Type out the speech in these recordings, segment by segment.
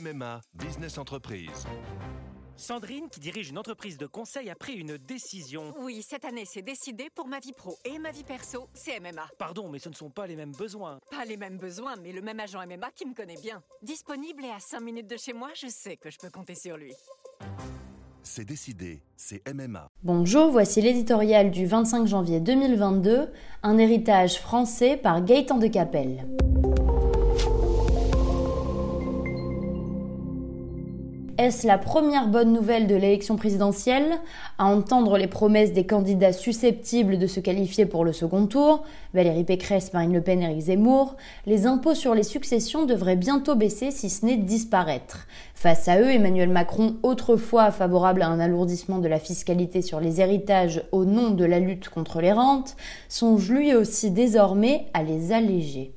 MMA Business Entreprise. Sandrine, qui dirige une entreprise de conseil, a pris une décision. Oui, cette année, c'est décidé pour ma vie pro et ma vie perso, c'est MMA. Pardon, mais ce ne sont pas les mêmes besoins. Pas les mêmes besoins, mais le même agent MMA qui me connaît bien. Disponible et à 5 minutes de chez moi, je sais que je peux compter sur lui. C'est décidé, c'est MMA. Bonjour, voici l'éditorial du 25 janvier 2022, un héritage français par Gaëtan de Capelle. Est-ce la première bonne nouvelle de l'élection présidentielle À entendre les promesses des candidats susceptibles de se qualifier pour le second tour, Valérie Pécresse, Marine Le Pen, Éric Zemmour, les impôts sur les successions devraient bientôt baisser si ce n'est disparaître. Face à eux, Emmanuel Macron, autrefois favorable à un alourdissement de la fiscalité sur les héritages au nom de la lutte contre les rentes, songe lui aussi désormais à les alléger.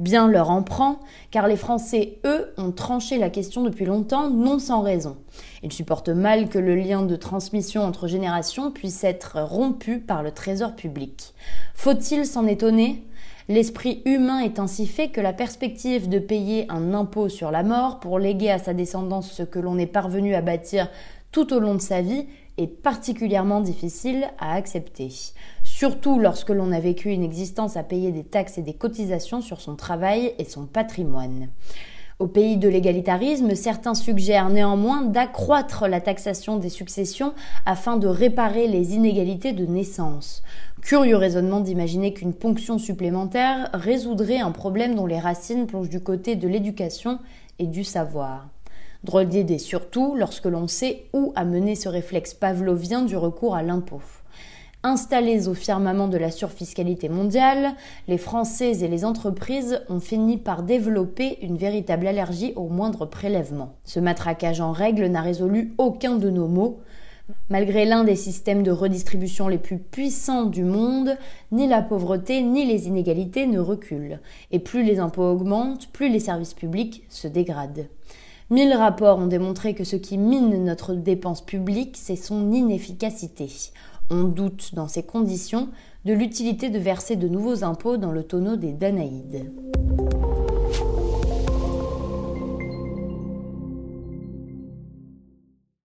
Bien leur en prend, car les Français, eux, ont tranché la question depuis longtemps, non sans raison. Ils supportent mal que le lien de transmission entre générations puisse être rompu par le trésor public. Faut-il s'en étonner? L'esprit humain est ainsi fait que la perspective de payer un impôt sur la mort pour léguer à sa descendance ce que l'on est parvenu à bâtir tout au long de sa vie est particulièrement difficile à accepter, surtout lorsque l'on a vécu une existence à payer des taxes et des cotisations sur son travail et son patrimoine. Au pays de l'égalitarisme, certains suggèrent néanmoins d'accroître la taxation des successions afin de réparer les inégalités de naissance. Curieux raisonnement d'imaginer qu'une ponction supplémentaire résoudrait un problème dont les racines plongent du côté de l'éducation et du savoir. Drôle d'idée surtout lorsque l'on sait où a mené ce réflexe pavlovien du recours à l'impôt. Installés au firmament de la surfiscalité mondiale, les Français et les entreprises ont fini par développer une véritable allergie au moindre prélèvement. Ce matraquage en règle n'a résolu aucun de nos maux. Malgré l'un des systèmes de redistribution les plus puissants du monde, ni la pauvreté ni les inégalités ne reculent. Et plus les impôts augmentent, plus les services publics se dégradent. Mille rapports ont démontré que ce qui mine notre dépense publique, c'est son inefficacité. On doute, dans ces conditions, de l'utilité de verser de nouveaux impôts dans le tonneau des Danaïdes.